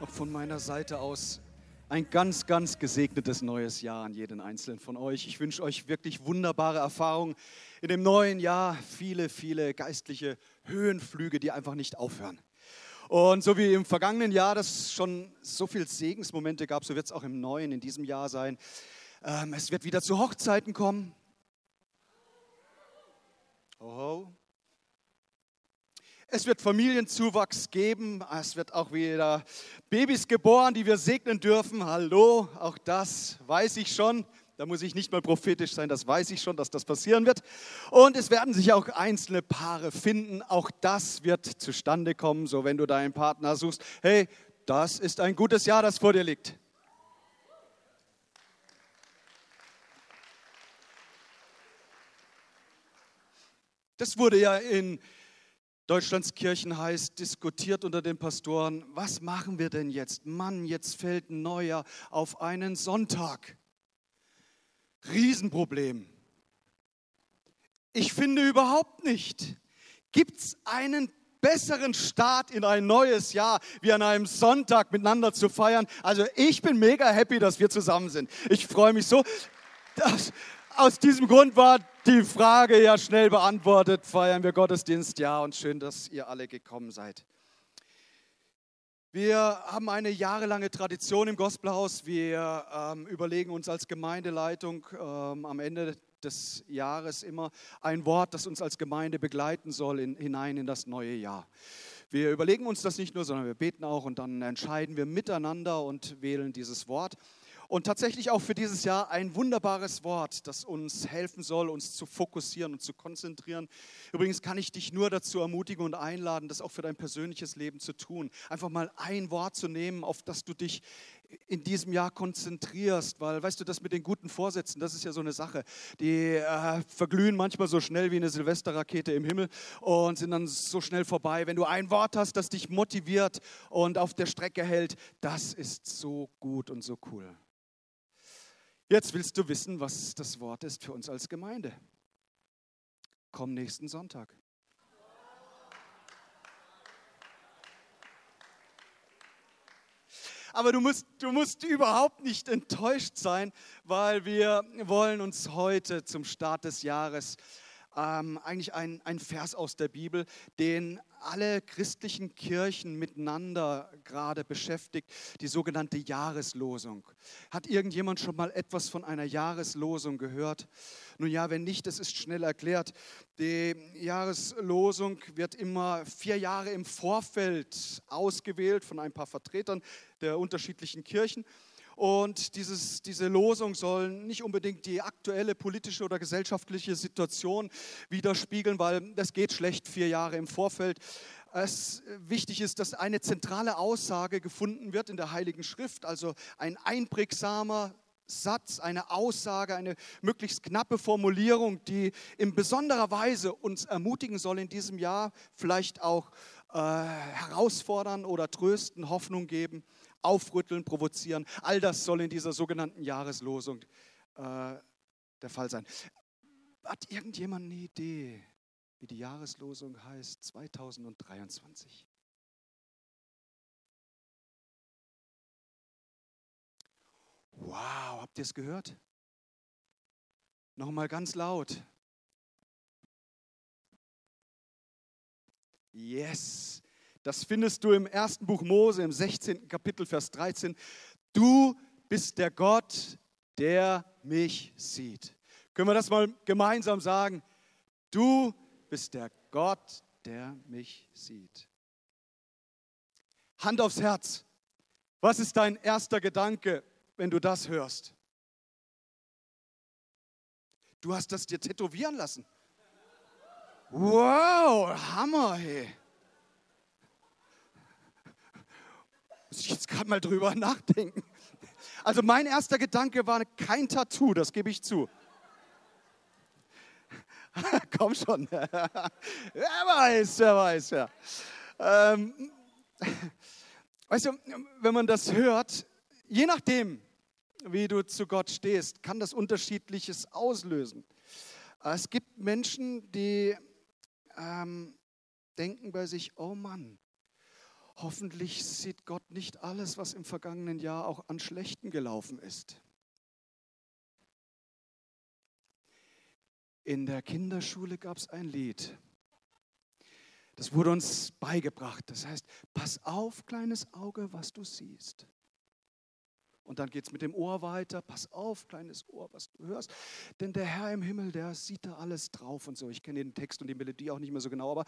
Auch von meiner Seite aus ein ganz, ganz gesegnetes neues Jahr an jeden Einzelnen von euch. Ich wünsche euch wirklich wunderbare Erfahrungen in dem neuen Jahr. Viele, viele geistliche Höhenflüge, die einfach nicht aufhören. Und so wie im vergangenen Jahr das schon so viele Segensmomente gab, so wird es auch im neuen, in diesem Jahr sein. Ähm, es wird wieder zu Hochzeiten kommen. Oh, es wird Familienzuwachs geben. Es wird auch wieder Babys geboren, die wir segnen dürfen. Hallo, auch das weiß ich schon. Da muss ich nicht mal prophetisch sein, das weiß ich schon, dass das passieren wird. Und es werden sich auch einzelne Paare finden. Auch das wird zustande kommen. So, wenn du deinen Partner suchst, hey, das ist ein gutes Jahr, das vor dir liegt. Das wurde ja in Deutschlands Kirchen heißt, diskutiert unter den Pastoren, was machen wir denn jetzt? Mann, jetzt fällt ein neuer auf einen Sonntag. Riesenproblem. Ich finde überhaupt nicht. Gibt es einen besseren Start in ein neues Jahr, wie an einem Sonntag miteinander zu feiern? Also ich bin mega happy, dass wir zusammen sind. Ich freue mich so. Das, aus diesem Grund war die Frage ja schnell beantwortet. Feiern wir Gottesdienst? Ja, und schön, dass ihr alle gekommen seid. Wir haben eine jahrelange Tradition im Gospelhaus. Wir ähm, überlegen uns als Gemeindeleitung ähm, am Ende des Jahres immer ein Wort, das uns als Gemeinde begleiten soll in, hinein in das neue Jahr. Wir überlegen uns das nicht nur, sondern wir beten auch und dann entscheiden wir miteinander und wählen dieses Wort. Und tatsächlich auch für dieses Jahr ein wunderbares Wort, das uns helfen soll, uns zu fokussieren und zu konzentrieren. Übrigens kann ich dich nur dazu ermutigen und einladen, das auch für dein persönliches Leben zu tun. Einfach mal ein Wort zu nehmen, auf das du dich in diesem Jahr konzentrierst, weil weißt du, das mit den guten Vorsätzen, das ist ja so eine Sache. Die äh, verglühen manchmal so schnell wie eine Silvesterrakete im Himmel und sind dann so schnell vorbei. Wenn du ein Wort hast, das dich motiviert und auf der Strecke hält, das ist so gut und so cool. Jetzt willst du wissen, was das Wort ist für uns als Gemeinde. Komm nächsten Sonntag. Aber du musst, du musst überhaupt nicht enttäuscht sein, weil wir wollen uns heute zum Start des Jahres ähm, eigentlich ein, ein Vers aus der Bibel, den alle christlichen Kirchen miteinander gerade beschäftigt, die sogenannte Jahreslosung. Hat irgendjemand schon mal etwas von einer Jahreslosung gehört? Nun ja, wenn nicht, das ist schnell erklärt. Die Jahreslosung wird immer vier Jahre im Vorfeld ausgewählt von ein paar Vertretern der unterschiedlichen Kirchen. Und dieses, diese Losung soll nicht unbedingt die aktuelle politische oder gesellschaftliche Situation widerspiegeln, weil das geht schlecht vier Jahre im Vorfeld. Es wichtig ist, dass eine zentrale Aussage gefunden wird in der Heiligen Schrift, also ein einprägsamer Satz, eine Aussage, eine möglichst knappe Formulierung, die in besonderer Weise uns ermutigen soll in diesem Jahr, vielleicht auch äh, herausfordern oder trösten, Hoffnung geben aufrütteln, provozieren. All das soll in dieser sogenannten Jahreslosung äh, der Fall sein. Hat irgendjemand eine Idee, wie die Jahreslosung heißt 2023? Wow, habt ihr es gehört? Nochmal ganz laut. Yes, das findest du im ersten Buch Mose, im 16. Kapitel, Vers 13. Du bist der Gott, der mich sieht. Können wir das mal gemeinsam sagen? Du bist der Gott, der mich sieht. Hand aufs Herz. Was ist dein erster Gedanke, wenn du das hörst? Du hast das dir tätowieren lassen. Wow, Hammer, hey. Muss ich jetzt gerade mal drüber nachdenken. Also mein erster Gedanke war kein Tattoo, das gebe ich zu. Komm schon. wer weiß, wer weiß, ja. Ähm, weißt du, wenn man das hört, je nachdem, wie du zu Gott stehst, kann das Unterschiedliches auslösen. Es gibt Menschen, die ähm, denken bei sich, oh Mann, hoffentlich sieht Gott nicht alles, was im vergangenen Jahr auch an Schlechten gelaufen ist. In der Kinderschule gab es ein Lied. Das wurde uns beigebracht. Das heißt, pass auf, kleines Auge, was du siehst. Und dann geht es mit dem Ohr weiter. Pass auf, kleines Ohr, was du hörst. Denn der Herr im Himmel, der sieht da alles drauf und so. Ich kenne den Text und die Melodie auch nicht mehr so genau, aber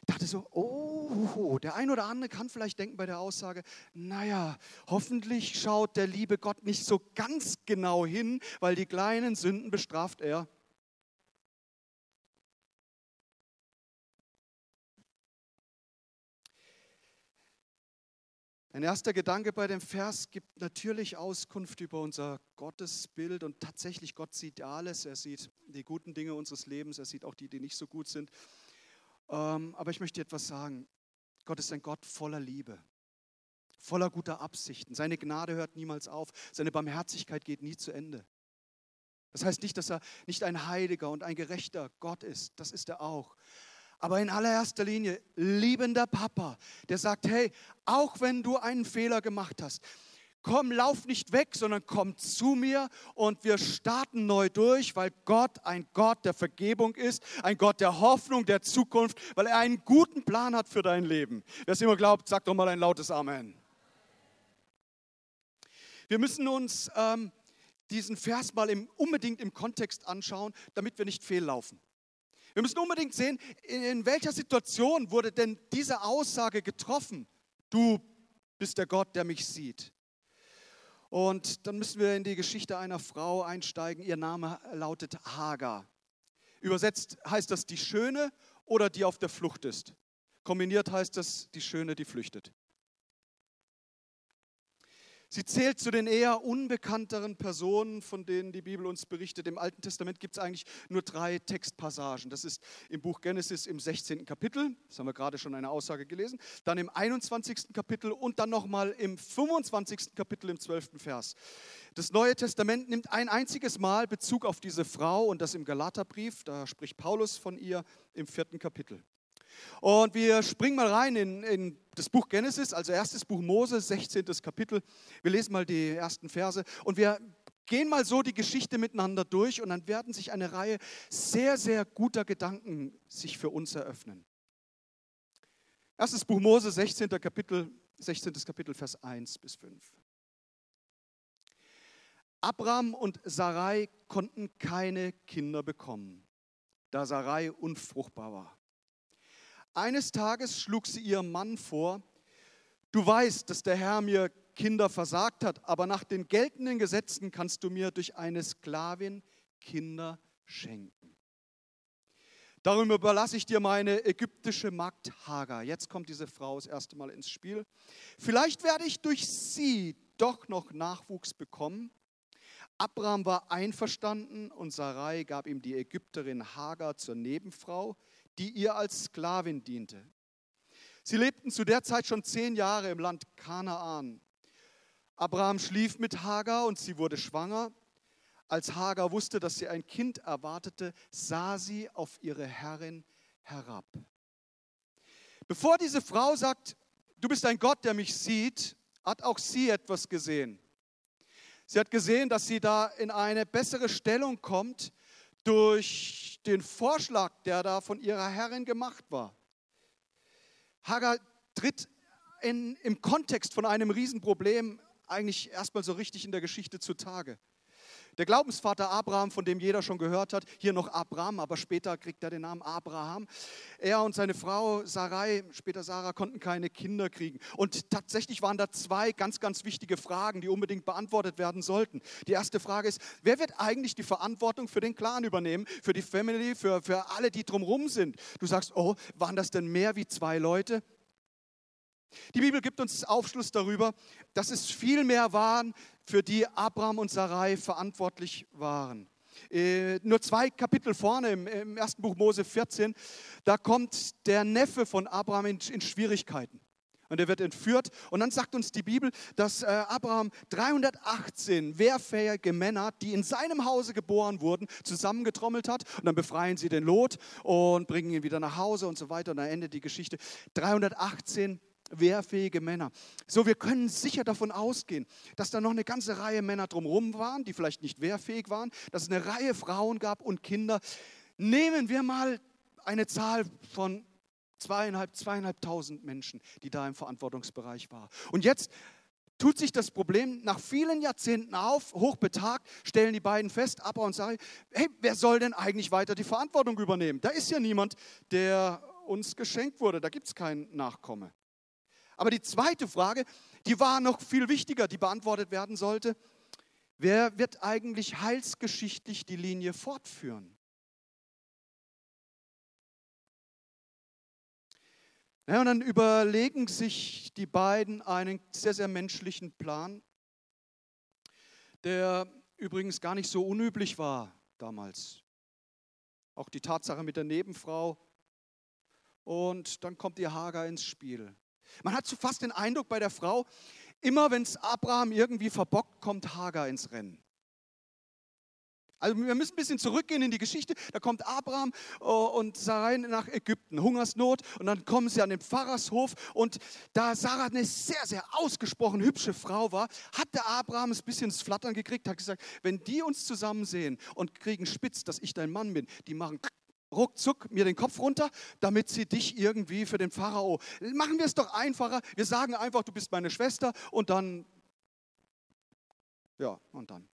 ich dachte so, oh, der ein oder andere kann vielleicht denken bei der Aussage, naja, hoffentlich schaut der liebe Gott nicht so ganz genau hin, weil die kleinen Sünden bestraft er. Ein erster Gedanke bei dem Vers gibt natürlich Auskunft über unser Gottesbild und tatsächlich Gott sieht alles. Er sieht die guten Dinge unseres Lebens, er sieht auch die, die nicht so gut sind. Ähm, aber ich möchte etwas sagen. Gott ist ein Gott voller Liebe, voller guter Absichten. Seine Gnade hört niemals auf, seine Barmherzigkeit geht nie zu Ende. Das heißt nicht, dass er nicht ein heiliger und ein gerechter Gott ist, das ist er auch aber in allererster Linie liebender Papa, der sagt, hey, auch wenn du einen Fehler gemacht hast, komm, lauf nicht weg, sondern komm zu mir und wir starten neu durch, weil Gott ein Gott der Vergebung ist, ein Gott der Hoffnung, der Zukunft, weil er einen guten Plan hat für dein Leben. Wer es immer glaubt, sagt doch mal ein lautes Amen. Wir müssen uns ähm, diesen Vers mal im, unbedingt im Kontext anschauen, damit wir nicht fehllaufen. Wir müssen unbedingt sehen, in welcher Situation wurde denn diese Aussage getroffen? Du bist der Gott, der mich sieht. Und dann müssen wir in die Geschichte einer Frau einsteigen. Ihr Name lautet Hagar. Übersetzt heißt das die Schöne oder die auf der Flucht ist. Kombiniert heißt das die Schöne, die flüchtet. Sie zählt zu den eher unbekannteren Personen, von denen die Bibel uns berichtet. Im Alten Testament gibt es eigentlich nur drei Textpassagen. Das ist im Buch Genesis im 16. Kapitel, das haben wir gerade schon eine Aussage gelesen, dann im 21. Kapitel und dann nochmal im 25. Kapitel im 12. Vers. Das Neue Testament nimmt ein einziges Mal Bezug auf diese Frau und das im Galaterbrief, da spricht Paulus von ihr im vierten Kapitel. Und wir springen mal rein in, in, das Buch Genesis, also erstes Buch Mose, 16. Kapitel. Wir lesen mal die ersten Verse und wir gehen mal so die Geschichte miteinander durch und dann werden sich eine Reihe sehr, sehr guter Gedanken sich für uns eröffnen. Erstes Buch Mose, 16. Kapitel, 16. Kapitel, Vers 1 bis 5. Abraham und Sarai konnten keine Kinder bekommen, da Sarai unfruchtbar war. Eines Tages schlug sie ihrem Mann vor, du weißt, dass der Herr mir Kinder versagt hat, aber nach den geltenden Gesetzen kannst du mir durch eine Sklavin Kinder schenken. Darum überlasse ich dir meine ägyptische Magd Hagar. Jetzt kommt diese Frau das erste Mal ins Spiel. Vielleicht werde ich durch sie doch noch Nachwuchs bekommen. Abraham war einverstanden und Sarai gab ihm die Ägypterin Hagar zur Nebenfrau die ihr als Sklavin diente. Sie lebten zu der Zeit schon zehn Jahre im Land Kanaan. Abraham schlief mit Hagar und sie wurde schwanger. Als Hagar wusste, dass sie ein Kind erwartete, sah sie auf ihre Herrin herab. Bevor diese Frau sagt, du bist ein Gott, der mich sieht, hat auch sie etwas gesehen. Sie hat gesehen, dass sie da in eine bessere Stellung kommt durch den Vorschlag, der da von ihrer Herrin gemacht war. Hagar tritt in, im Kontext von einem Riesenproblem eigentlich erstmal so richtig in der Geschichte zutage. Der Glaubensvater Abraham, von dem jeder schon gehört hat, hier noch Abraham, aber später kriegt er den Namen Abraham. Er und seine Frau Sarai, später Sarah, konnten keine Kinder kriegen. Und tatsächlich waren da zwei ganz, ganz wichtige Fragen, die unbedingt beantwortet werden sollten. Die erste Frage ist, wer wird eigentlich die Verantwortung für den Clan übernehmen, für die Family, für, für alle, die drumherum sind? Du sagst, oh, waren das denn mehr wie zwei Leute? Die Bibel gibt uns Aufschluss darüber, dass es viel mehr waren, für die Abraham und Sarai verantwortlich waren. Äh, nur zwei Kapitel vorne im, ersten Buch Mose 14, da kommt der Neffe von Abraham in, in Schwierigkeiten. Und er wird entführt. Und dann sagt uns die Bibel, dass äh, Abraham 318 wehrfähige Männer, die in seinem Hause geboren wurden, zusammengetrommelt hat. Und dann befreien sie den Lot und bringen ihn wieder nach Hause und so weiter. Und dann endet die Geschichte. 318 wehrfähige Männer. So, wir können sicher davon ausgehen, dass da noch eine ganze Reihe Männer drumherum waren, die vielleicht nicht wehrfähig waren, dass es eine Reihe Frauen gab und Kinder. Nehmen wir mal eine Zahl von zweieinhalb, zweieinhalbtausend Menschen, die da im Verantwortungsbereich waren. Und jetzt tut sich das Problem nach vielen Jahrzehnten auf, hochbetagt, stellen die beiden fest, Abba und Sarai, hey, wer soll denn eigentlich weiter die Verantwortung übernehmen? Da ist ja niemand, der uns geschenkt wurde, da gibt es keinen Nachkomme. Aber die zweite Frage, die war noch viel wichtiger, die beantwortet werden sollte. Wer wird eigentlich heilsgeschichtlich die Linie fortführen? Ja, und dann überlegen sich die beiden einen sehr, sehr menschlichen Plan, der übrigens gar nicht so unüblich war damals. Auch die Tatsache mit der Nebenfrau. Und dann kommt die Hagar ins Spiel. Man hat so fast den Eindruck bei der Frau, immer wenn es Abraham irgendwie verbockt, kommt Hagar ins Rennen. Also wir müssen ein bisschen zurückgehen in die Geschichte. Da kommt Abraham oh, und Sarai nach Ägypten, Hungersnot. Und dann kommen sie an den Pfarrershof. Und da Sarah eine sehr, sehr ausgesprochen hübsche Frau war, hat der Abraham ein bisschen ins Flattern gekriegt, hat gesagt, wenn die uns zusammen sehen und kriegen spitz, dass ich dein Mann bin, die machen ruckzuck mir den Kopf runter, damit sie dich irgendwie für den Pharao. Machen wir es doch einfacher. Wir sagen einfach, du bist meine Schwester und dann, ja, und dann.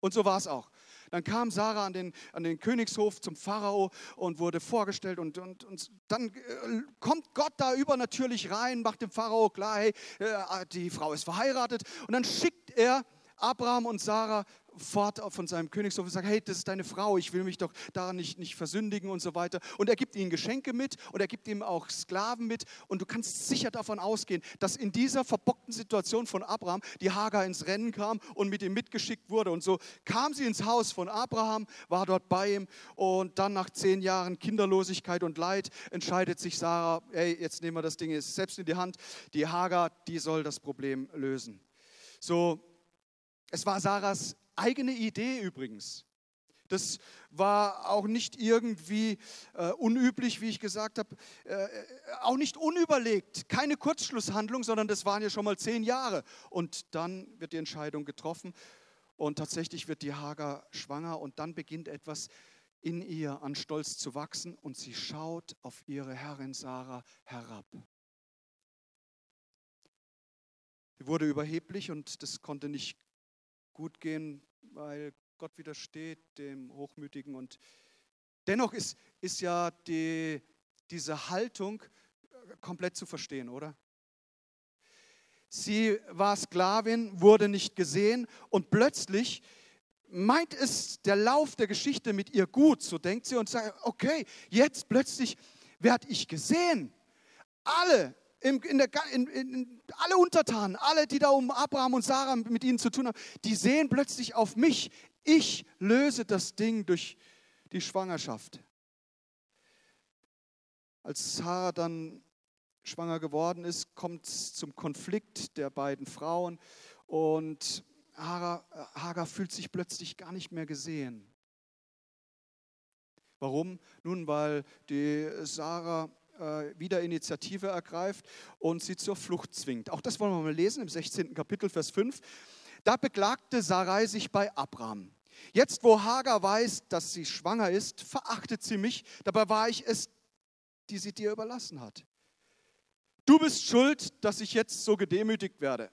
Und so war es auch. Dann kam Sarah an den, an den Königshof zum Pharao und wurde vorgestellt und, und, und dann äh, kommt Gott da übernatürlich rein, macht dem Pharao klar, hey, äh, die Frau ist verheiratet und dann schickt er Abraham und Sarah fort von seinem Königshof und sagt, hey, das ist deine Frau, ich will mich doch daran nicht, nicht versündigen und so weiter. Und er gibt ihnen Geschenke mit und er gibt ihm auch Sklaven mit. Und du kannst sicher davon ausgehen, dass in dieser verbockten Situation von Abraham die Hagar ins Rennen kam und mit ihm mitgeschickt wurde. Und so kam sie ins Haus von Abraham, war dort bei ihm und dann nach zehn Jahren Kinderlosigkeit und Leid entscheidet sich Sarah, hey, jetzt nehmen wir das Ding selbst in die Hand. Die Hagar, die soll das Problem lösen. So, es war Sarahs eigene Idee übrigens. Das war auch nicht irgendwie äh, unüblich, wie ich gesagt habe, äh, auch nicht unüberlegt, keine Kurzschlusshandlung, sondern das waren ja schon mal zehn Jahre. Und dann wird die Entscheidung getroffen und tatsächlich wird die Hagar schwanger und dann beginnt etwas in ihr an Stolz zu wachsen und sie schaut auf ihre Herrin Sarah herab. Sie wurde überheblich und das konnte nicht gut gehen weil Gott widersteht dem Hochmütigen. Und dennoch ist, ist ja die, diese Haltung äh, komplett zu verstehen, oder? Sie war Sklavin, wurde nicht gesehen und plötzlich meint es der Lauf der Geschichte mit ihr gut, so denkt sie und sagt, okay, jetzt plötzlich werde ich gesehen. Alle in, der, in, in, alle Untertanen, alle, die da um Abraham und Sarah mit ihnen zu tun haben, die sehen plötzlich auf mich. Ich löse das Ding durch die Schwangerschaft. Als Sarah dann schwanger geworden ist, kommt es zum Konflikt der beiden Frauen und Hagar fühlt sich plötzlich gar nicht mehr gesehen. Warum? Nun, weil die Sarah äh, wieder Initiative ergreift und sie zur Flucht zwingt. Auch das wollen wir mal lesen im 16. Kapitel, Vers 5. Da beklagte Sarai sich bei Abraham. Jetzt, wo Hagar weiß, dass sie schwanger ist, verachtet sie mich. Dabei war ich es, die sie dir überlassen hat. Du bist schuld, dass ich jetzt so gedemütigt werde.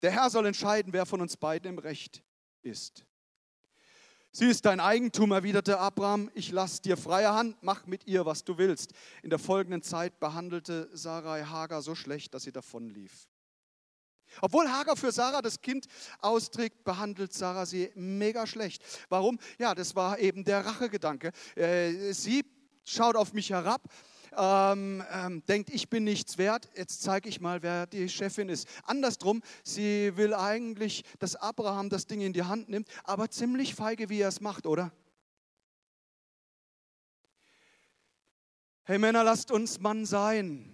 Der Herr soll entscheiden, wer von uns beiden im Recht ist. Sie ist dein Eigentum, erwiderte Abraham. Ich lasse dir freie Hand, mach mit ihr, was du willst. In der folgenden Zeit behandelte Sarai Hagar so schlecht, dass sie davonlief. Obwohl Hagar für Sarah das Kind austrägt, behandelt Sarah sie mega schlecht. Warum? Ja, das war eben der Rachegedanke. Äh, sie schaut auf mich herab ähm, ähm, denkt, ich bin nichts wert, jetzt zeige ich mal, wer die Chefin ist. Andersrum, sie will eigentlich, dass Abraham das Ding in die Hand nimmt, aber ziemlich feige, wie er es macht, oder? Hey Männer, lasst uns Mann sein.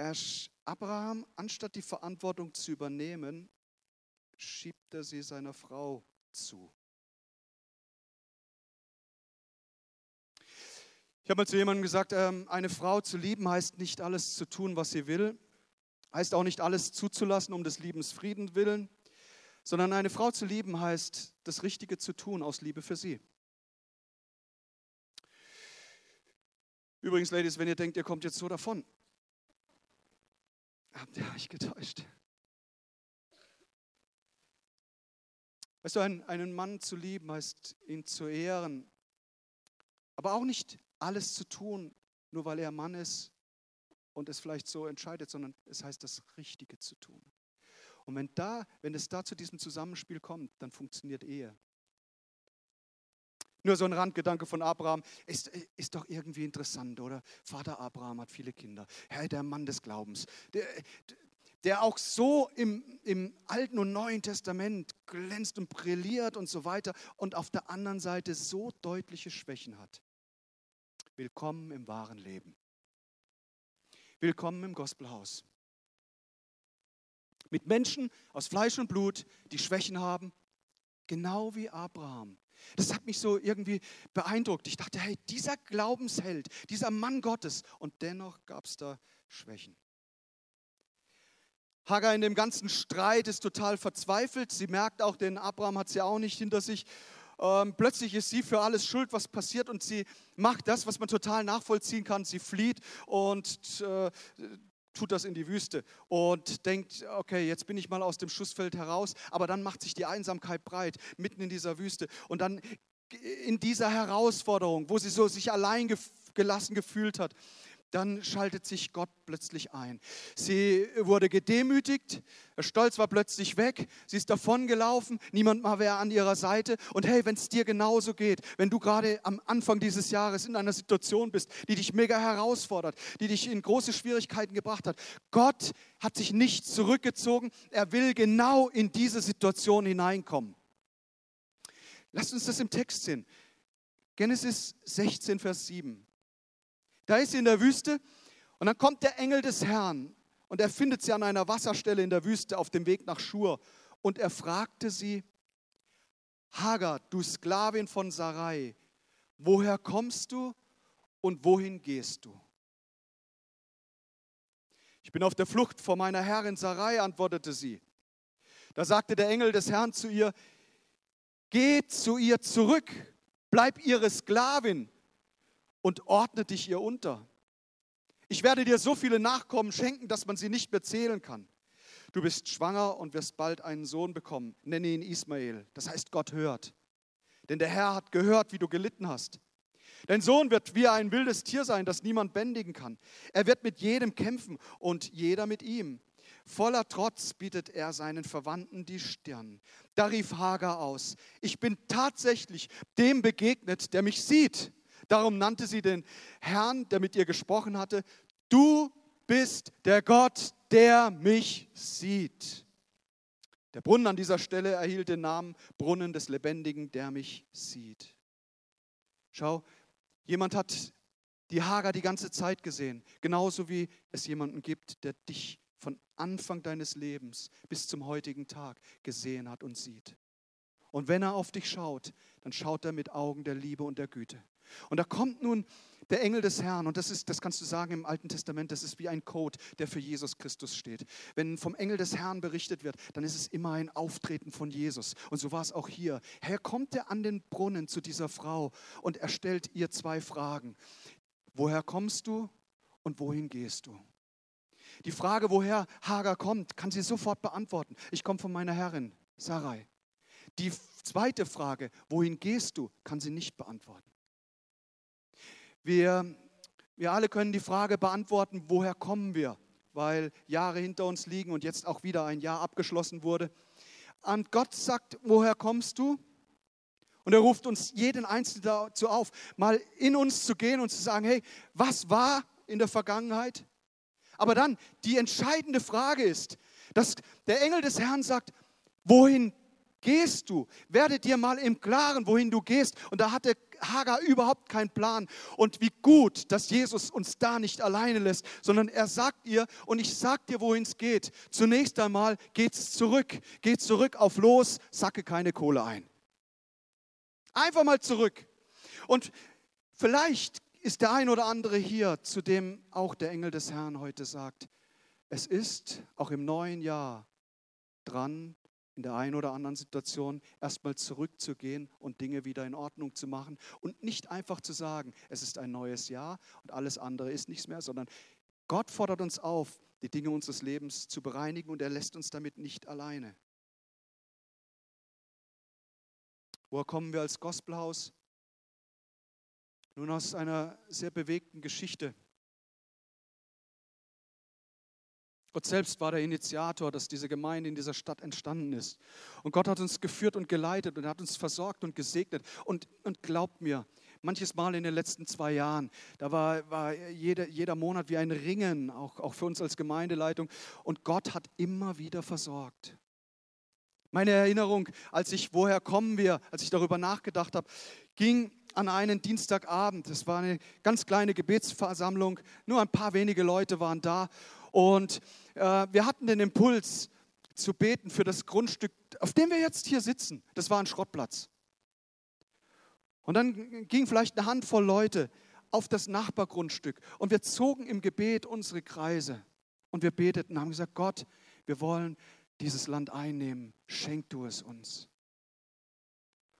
Er Abraham, anstatt die Verantwortung zu übernehmen, schiebt er sie seiner Frau zu. Ich habe mal zu jemandem gesagt, ähm, eine Frau zu lieben heißt nicht alles zu tun, was sie will, heißt auch nicht alles zuzulassen um des Liebens Frieden willen, sondern eine Frau zu lieben heißt, das Richtige zu tun aus Liebe für sie. Übrigens, Ladies, wenn ihr denkt, ihr kommt jetzt so davon, habt ihr euch getäuscht. Weißt du, einen Mann zu lieben heißt, ihn zu ehren, aber auch nicht alles zu tun, nur weil er Mann ist und es vielleicht so entscheidet, sondern es heißt, das Richtige zu tun. Und wenn, da, wenn es da zu diesem Zusammenspiel kommt, dann funktioniert Ehe. Nur so ein Randgedanke von Abraham ist, ist doch irgendwie interessant, oder? Vater Abraham hat viele Kinder. Herr, der Mann des Glaubens. Der, der auch so im, im Alten und Neuen Testament glänzt und brilliert und so weiter und auf der anderen Seite so deutliche Schwächen hat. Willkommen im wahren Leben. Willkommen im Gospelhaus. Mit Menschen aus Fleisch und Blut, die Schwächen haben, genau wie Abraham. Das hat mich so irgendwie beeindruckt. Ich dachte, hey, dieser Glaubensheld, dieser Mann Gottes, und dennoch gab es da Schwächen. Hagar in dem ganzen Streit ist total verzweifelt. Sie merkt auch, denn Abraham hat sie auch nicht hinter sich. Ähm, plötzlich ist sie für alles schuld, was passiert und sie macht das, was man total nachvollziehen kann. Sie flieht und äh, tut das in die Wüste und denkt, okay, jetzt bin ich mal aus dem Schussfeld heraus, aber dann macht sich die Einsamkeit breit, mitten in dieser Wüste. Und dann in dieser Herausforderung, wo sie so sich allein gelassen gefühlt hat, dann schaltet sich Gott plötzlich ein. Sie wurde gedemütigt, der Stolz war plötzlich weg, sie ist davongelaufen, niemand mehr wäre an ihrer Seite. Und hey, wenn es dir genauso geht, wenn du gerade am Anfang dieses Jahres in einer Situation bist, die dich mega herausfordert, die dich in große Schwierigkeiten gebracht hat, Gott hat sich nicht zurückgezogen, er will genau in diese Situation hineinkommen. Lasst uns das im Text sehen. Genesis 16, Vers 7. Da ist sie in der Wüste und dann kommt der Engel des Herrn und er findet sie an einer Wasserstelle in der Wüste auf dem Weg nach Schur und er fragte sie, Hagar, du Sklavin von Sarai, woher kommst du und wohin gehst du? Ich bin auf der Flucht vor meiner Herrin Sarai, antwortete sie. Da sagte der Engel des Herrn zu ihr, geh zu ihr zurück, bleib ihre Sklavin und ordne dich ihr unter. Ich werde dir so viele Nachkommen schenken, dass man sie nicht mehr zählen kann. Du bist schwanger und wirst bald einen Sohn bekommen. Nenne ihn Ismael. Das heißt, Gott hört. Denn der Herr hat gehört, wie du gelitten hast. Dein Sohn wird wie ein wildes Tier sein, das niemand bändigen kann. Er wird mit jedem kämpfen und jeder mit ihm. Voller Trotz bietet er seinen Verwandten die Stirn. Da rief Hagar aus, ich bin tatsächlich dem begegnet, der mich sieht. Darum nannte sie den Herrn, der mit ihr gesprochen hatte, du bist der Gott, der mich sieht. Der Brunnen an dieser Stelle erhielt den Namen Brunnen des Lebendigen, der mich sieht. Schau, jemand hat die Hager die ganze Zeit gesehen, genauso wie es jemanden gibt, der dich von Anfang deines Lebens bis zum heutigen Tag gesehen hat und sieht. Und wenn er auf dich schaut, dann schaut er mit Augen der Liebe und der Güte. Und da kommt nun der Engel des Herrn, und das ist, das kannst du sagen im Alten Testament, das ist wie ein Code, der für Jesus Christus steht. Wenn vom Engel des Herrn berichtet wird, dann ist es immer ein Auftreten von Jesus. Und so war es auch hier. Herr kommt er an den Brunnen zu dieser Frau und er stellt ihr zwei Fragen. Woher kommst du und wohin gehst du? Die Frage, woher Hagar kommt, kann sie sofort beantworten. Ich komme von meiner Herrin, Sarai. Die zweite Frage, wohin gehst du, kann sie nicht beantworten. Wir, wir alle können die Frage beantworten, woher kommen wir, weil Jahre hinter uns liegen und jetzt auch wieder ein Jahr abgeschlossen wurde. Und Gott sagt, woher kommst du? Und er ruft uns jeden Einzelnen dazu auf, mal in uns zu gehen und zu sagen, hey, was war in der Vergangenheit? Aber dann, die entscheidende Frage ist, dass der Engel des Herrn sagt, wohin gehst du? Werde dir mal im Klaren, wohin du gehst. Und da hatte Hagar überhaupt keinen Plan. Und wie gut, dass Jesus uns da nicht alleine lässt, sondern er sagt ihr, und ich sag dir, wohin es geht. Zunächst einmal geht's zurück. Geht zurück auf los, sacke keine Kohle ein. Einfach mal zurück. Und vielleicht ist der ein oder andere hier, zu dem auch der Engel des Herrn heute sagt, es ist auch im neuen Jahr dran, in der einen oder anderen Situation erstmal zurückzugehen und Dinge wieder in Ordnung zu machen und nicht einfach zu sagen, es ist ein neues Jahr und alles andere ist nichts mehr, sondern Gott fordert uns auf, die Dinge unseres Lebens zu bereinigen und er lässt uns damit nicht alleine. Woher kommen wir als Gospelhaus? Nun aus einer sehr bewegten Geschichte. Gott selbst war der Initiator, dass diese Gemeinde in dieser Stadt entstanden ist. Und Gott hat uns geführt und geleitet und hat uns versorgt und gesegnet. Und, und glaubt mir, manches Mal in den letzten zwei Jahren, da war, war jeder, jeder Monat wie ein Ringen, auch, auch für uns als Gemeindeleitung. Und Gott hat immer wieder versorgt. Meine Erinnerung, als ich, woher kommen wir, als ich darüber nachgedacht habe, ging an einen Dienstagabend. Es war eine ganz kleine Gebetsversammlung, nur ein paar wenige Leute waren da. Und äh, wir hatten den Impuls zu beten für das Grundstück, auf dem wir jetzt hier sitzen. Das war ein Schrottplatz. Und dann ging vielleicht eine Handvoll Leute auf das Nachbargrundstück und wir zogen im Gebet unsere Kreise und wir beteten, haben gesagt, Gott, wir wollen dieses Land einnehmen, schenk du es uns.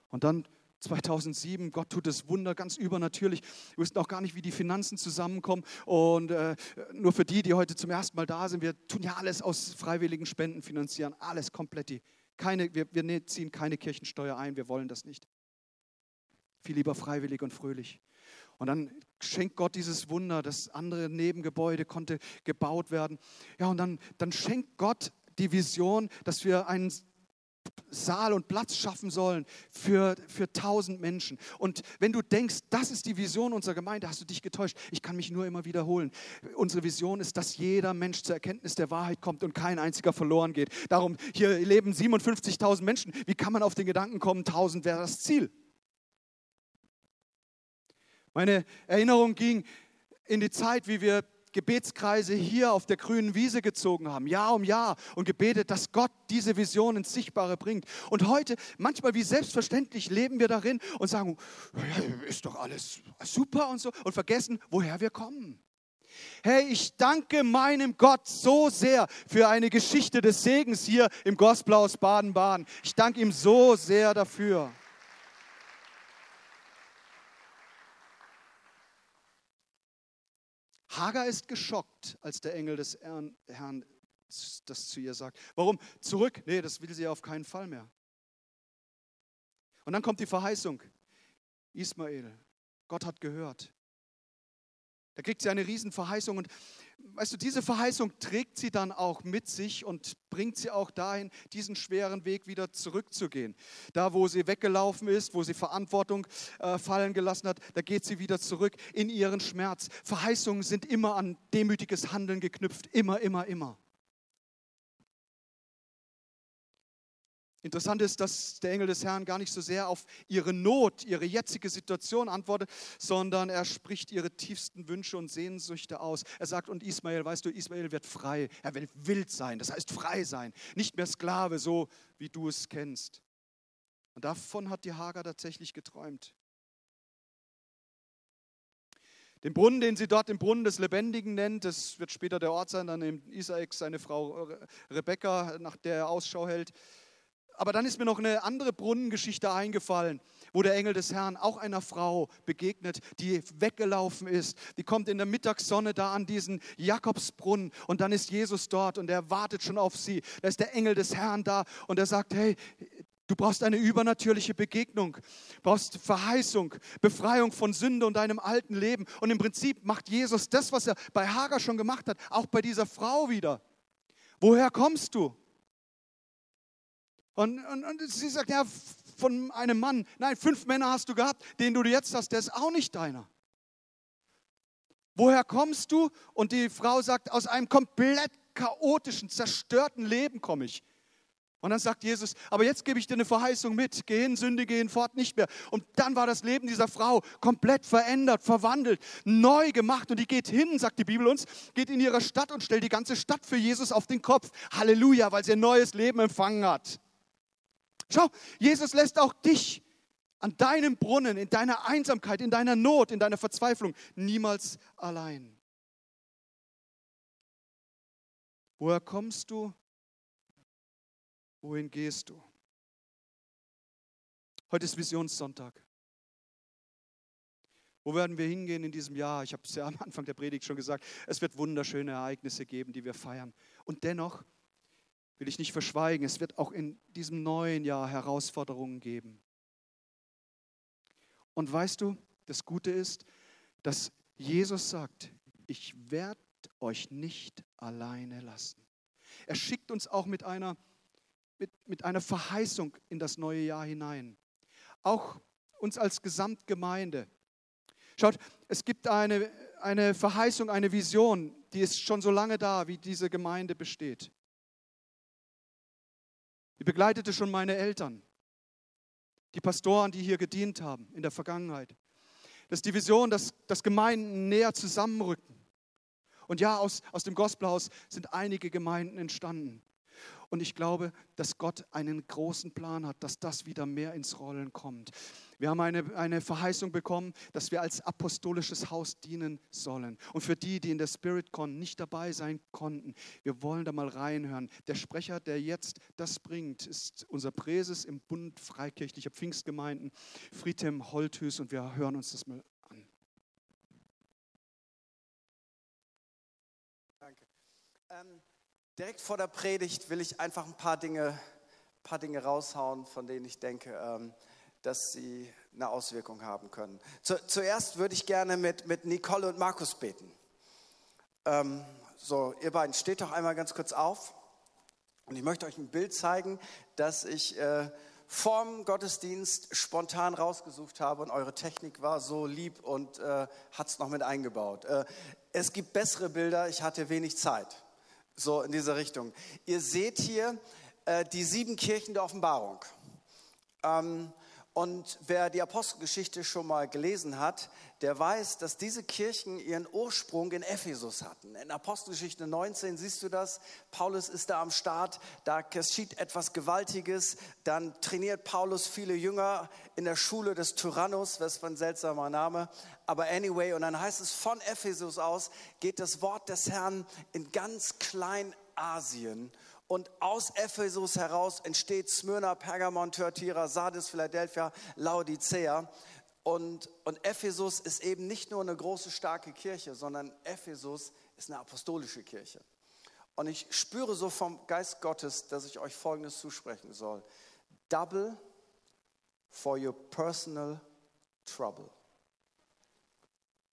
Und dann 2007, Gott tut das Wunder ganz übernatürlich. Wir wussten auch gar nicht, wie die Finanzen zusammenkommen. Und äh, nur für die, die heute zum ersten Mal da sind, wir tun ja alles aus freiwilligen Spenden finanzieren, alles komplett. Keine, wir, wir ne, ziehen keine Kirchensteuer ein, wir wollen das nicht. Viel lieber freiwillig und fröhlich. Und dann schenkt Gott dieses Wunder, das andere Nebengebäude konnte gebaut werden. Ja, und dann, dann schenkt Gott die Vision, dass wir einen Saal und Platz schaffen sollen für, für tausend Menschen. Und wenn du denkst, das ist die Vision unserer Gemeinde, hast du dich getäuscht. Ich kann mich nur immer wiederholen. Unsere Vision ist, dass jeder Mensch zur Erkenntnis der Wahrheit kommt und kein einziger verloren geht. Darum, hier leben 57.000 Menschen. Wie kann man auf den Gedanken kommen, 1000 wäre das Ziel? Meine Erinnerung ging in die Zeit, wie wir Gebetskreise hier auf der grünen Wiese gezogen haben, Jahr um Jahr und gebetet, dass Gott diese Vision ins Sichtbare bringt. Und heute, manchmal wie selbstverständlich, leben wir darin und sagen, ist doch alles super und so und vergessen, woher wir kommen. Hey, ich danke meinem Gott so sehr für eine Geschichte des Segens hier im Gospel aus Baden-Baden. Ich danke ihm so sehr dafür. Hagar ist geschockt, als der Engel des Herrn das zu ihr sagt. Warum? Zurück? Nee, das will sie auf keinen Fall mehr. Und dann kommt die Verheißung. Ismael, Gott hat gehört. Da kriegt sie eine Riesenverheißung und weißt du, diese Verheißung trägt sie dann auch mit sich und bringt sie auch dahin, diesen schweren Weg wieder zurückzugehen. Da, wo sie weggelaufen ist, wo sie Verantwortung äh, fallen gelassen hat, da geht sie wieder zurück in ihren Schmerz. Verheißungen sind immer an demütiges Handeln geknüpft, immer, immer, immer. Interessant ist, dass der Engel des Herrn gar nicht so sehr auf ihre Not, ihre jetzige Situation antwortet, sondern er spricht ihre tiefsten Wünsche und Sehnsüchte aus. Er sagt, und Ismael, weißt du, Ismael wird frei, er will wild sein, das heißt frei sein, nicht mehr Sklave, so wie du es kennst. Und davon hat die Hagar tatsächlich geträumt. Den Brunnen, den sie dort den Brunnen des Lebendigen nennt, das wird später der Ort sein, dann nimmt Isaak seine Frau Rebekka, nach der er Ausschau hält. Aber dann ist mir noch eine andere Brunnengeschichte eingefallen, wo der Engel des Herrn auch einer Frau begegnet, die weggelaufen ist. Die kommt in der Mittagssonne da an diesen Jakobsbrunnen und dann ist Jesus dort und er wartet schon auf sie. Da ist der Engel des Herrn da und er sagt, hey, Du brauchst eine übernatürliche Begegnung, brauchst Verheißung, Befreiung von Sünde und deinem alten Leben. Und im Prinzip macht Jesus das, was er bei Hagar schon gemacht hat, auch bei dieser Frau wieder. Woher kommst du? Und, und, und sie sagt, ja, von einem Mann. Nein, fünf Männer hast du gehabt, den du jetzt hast, der ist auch nicht deiner. Woher kommst du? Und die Frau sagt, aus einem komplett chaotischen, zerstörten Leben komme ich. Und dann sagt Jesus, aber jetzt gebe ich dir eine Verheißung mit. Geh hin, Sünde, geh fort, nicht mehr. Und dann war das Leben dieser Frau komplett verändert, verwandelt, neu gemacht. Und die geht hin, sagt die Bibel uns, geht in ihre Stadt und stellt die ganze Stadt für Jesus auf den Kopf. Halleluja, weil sie ein neues Leben empfangen hat. Schau, Jesus lässt auch dich an deinem Brunnen, in deiner Einsamkeit, in deiner Not, in deiner Verzweiflung niemals allein. Woher kommst du? Wohin gehst du? Heute ist Visionssonntag. Wo werden wir hingehen in diesem Jahr? Ich habe es ja am Anfang der Predigt schon gesagt. Es wird wunderschöne Ereignisse geben, die wir feiern. Und dennoch will ich nicht verschweigen, es wird auch in diesem neuen Jahr Herausforderungen geben. Und weißt du, das Gute ist, dass Jesus sagt, ich werde euch nicht alleine lassen. Er schickt uns auch mit einer mit, mit einer Verheißung in das neue Jahr hinein. Auch uns als Gesamtgemeinde. Schaut, es gibt eine, eine Verheißung, eine Vision, die ist schon so lange da, wie diese Gemeinde besteht. Die begleitete schon meine Eltern, die Pastoren, die hier gedient haben in der Vergangenheit. Das ist die Vision, dass, dass Gemeinden näher zusammenrücken. Und ja, aus, aus dem Gospelhaus sind einige Gemeinden entstanden. Und ich glaube, dass Gott einen großen Plan hat, dass das wieder mehr ins Rollen kommt. Wir haben eine, eine Verheißung bekommen, dass wir als apostolisches Haus dienen sollen. Und für die, die in der SpiritCon nicht dabei sein konnten, wir wollen da mal reinhören. Der Sprecher, der jetzt das bringt, ist unser Präses im Bund Freikirchlicher Pfingstgemeinden, Friedhelm Holthus. Und wir hören uns das mal an. Danke. Ähm Direkt vor der Predigt will ich einfach ein paar Dinge, paar Dinge raushauen, von denen ich denke, ähm, dass sie eine Auswirkung haben können. Zu, zuerst würde ich gerne mit, mit Nicole und Markus beten. Ähm, so, ihr beiden steht doch einmal ganz kurz auf. Und ich möchte euch ein Bild zeigen, das ich äh, vorm Gottesdienst spontan rausgesucht habe. Und eure Technik war so lieb und äh, hat es noch mit eingebaut. Äh, es gibt bessere Bilder, ich hatte wenig Zeit so in diese Richtung. Ihr seht hier äh, die sieben Kirchen der Offenbarung. Ähm, und wer die Apostelgeschichte schon mal gelesen hat, der weiß, dass diese Kirchen ihren Ursprung in Ephesus hatten. In Apostelgeschichte 19 siehst du das. Paulus ist da am Start, da geschieht etwas Gewaltiges. Dann trainiert Paulus viele Jünger in der Schule des Tyrannus, was für ein seltsamer Name. Aber anyway, und dann heißt es, von Ephesus aus geht das Wort des Herrn in ganz Kleinasien und aus Ephesus heraus entsteht Smyrna, Pergamon, Thyatira, Sardis, Philadelphia, Laodicea. Und, und Ephesus ist eben nicht nur eine große, starke Kirche, sondern Ephesus ist eine apostolische Kirche. Und ich spüre so vom Geist Gottes, dass ich euch Folgendes zusprechen soll. Double for your personal trouble.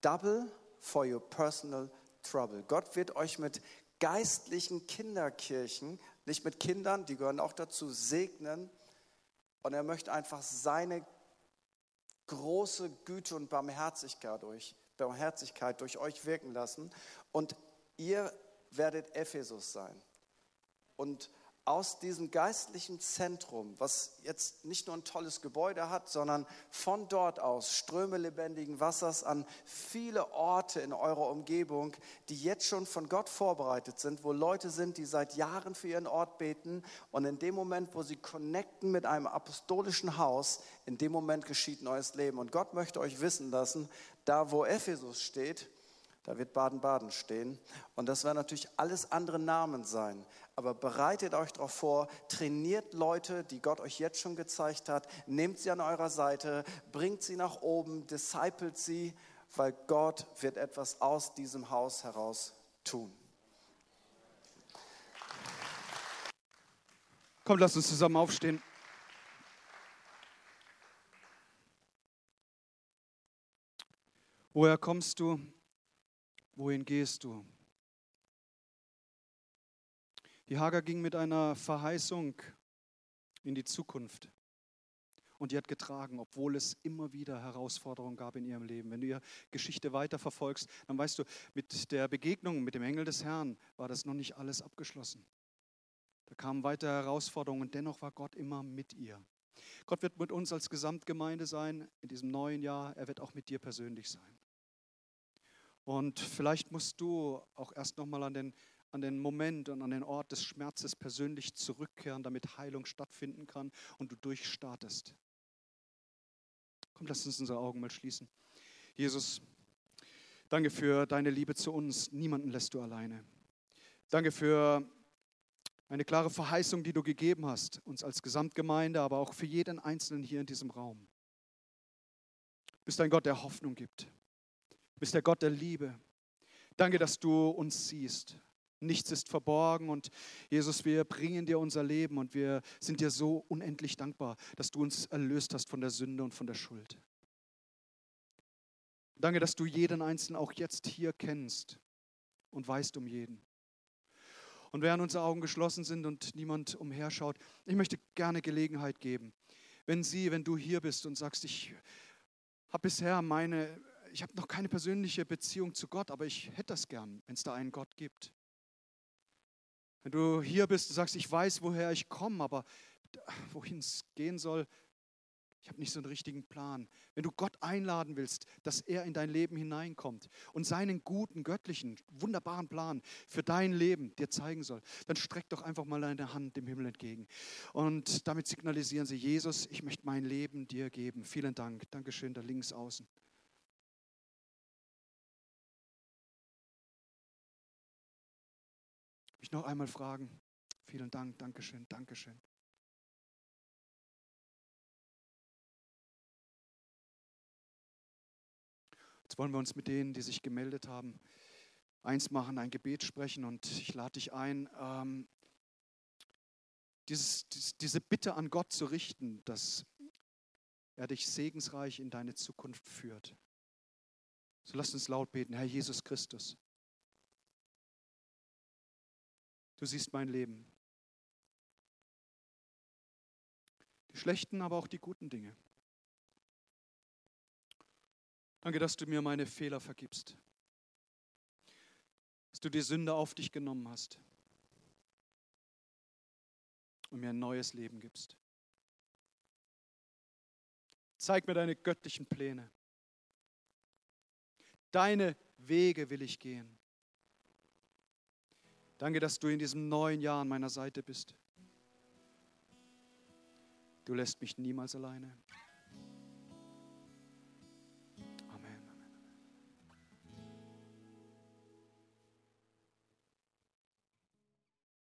Double for your personal trouble. Gott wird euch mit geistlichen Kinderkirchen, nicht mit Kindern, die gehören auch dazu, segnen. Und er möchte einfach seine große Güte und Barmherzigkeit durch, Barmherzigkeit durch euch wirken lassen. Und ihr werdet Ephesus sein. Und aus diesem geistlichen Zentrum, was jetzt nicht nur ein tolles Gebäude hat, sondern von dort aus Ströme lebendigen Wassers an viele Orte in eurer Umgebung, die jetzt schon von Gott vorbereitet sind, wo Leute sind, die seit Jahren für ihren Ort beten und in dem Moment, wo sie connecten mit einem apostolischen Haus, in dem Moment geschieht neues Leben. Und Gott möchte euch wissen lassen, da wo Ephesus steht, da wird Baden-Baden stehen. Und das werden natürlich alles andere Namen sein. Aber bereitet euch darauf vor, trainiert Leute, die Gott euch jetzt schon gezeigt hat, nehmt sie an eurer Seite, bringt sie nach oben, discipelt sie, weil Gott wird etwas aus diesem Haus heraus tun. Komm, lass uns zusammen aufstehen. Woher kommst du? Wohin gehst du? Die Hager ging mit einer Verheißung in die Zukunft. Und die hat getragen, obwohl es immer wieder Herausforderungen gab in ihrem Leben. Wenn du ihre Geschichte weiterverfolgst, dann weißt du, mit der Begegnung mit dem Engel des Herrn war das noch nicht alles abgeschlossen. Da kamen weitere Herausforderungen und dennoch war Gott immer mit ihr. Gott wird mit uns als Gesamtgemeinde sein in diesem neuen Jahr. Er wird auch mit dir persönlich sein. Und vielleicht musst du auch erst nochmal an den, an den Moment und an den Ort des Schmerzes persönlich zurückkehren, damit Heilung stattfinden kann und du durchstartest. Komm, lass uns unsere Augen mal schließen. Jesus, danke für deine Liebe zu uns. Niemanden lässt du alleine. Danke für eine klare Verheißung, die du gegeben hast, uns als Gesamtgemeinde, aber auch für jeden Einzelnen hier in diesem Raum. Du bist ein Gott, der Hoffnung gibt. Du bist der Gott der Liebe. Danke, dass du uns siehst. Nichts ist verborgen und Jesus, wir bringen dir unser Leben und wir sind dir so unendlich dankbar, dass du uns erlöst hast von der Sünde und von der Schuld. Danke, dass du jeden Einzelnen auch jetzt hier kennst und weißt um jeden. Und während unsere Augen geschlossen sind und niemand umherschaut, ich möchte gerne Gelegenheit geben. Wenn Sie, wenn du hier bist und sagst, ich habe bisher meine, ich habe noch keine persönliche Beziehung zu Gott, aber ich hätte das gern, wenn es da einen Gott gibt. Wenn du hier bist und sagst, ich weiß, woher ich komme, aber wohin es gehen soll, ich habe nicht so einen richtigen Plan. Wenn du Gott einladen willst, dass er in dein Leben hineinkommt und seinen guten, göttlichen, wunderbaren Plan für dein Leben dir zeigen soll, dann streck doch einfach mal deine Hand dem Himmel entgegen. Und damit signalisieren sie, Jesus, ich möchte mein Leben dir geben. Vielen Dank. Dankeschön, da links außen. Ich noch einmal fragen. Vielen Dank, Dankeschön, Dankeschön. Jetzt wollen wir uns mit denen, die sich gemeldet haben, eins machen, ein Gebet sprechen und ich lade dich ein, ähm, dieses, diese Bitte an Gott zu richten, dass er dich segensreich in deine Zukunft führt. So lasst uns laut beten, Herr Jesus Christus. Du siehst mein Leben. Die schlechten, aber auch die guten Dinge. Danke, dass du mir meine Fehler vergibst. Dass du die Sünde auf dich genommen hast und mir ein neues Leben gibst. Zeig mir deine göttlichen Pläne. Deine Wege will ich gehen. Danke, dass du in diesem neuen Jahr an meiner Seite bist. Du lässt mich niemals alleine.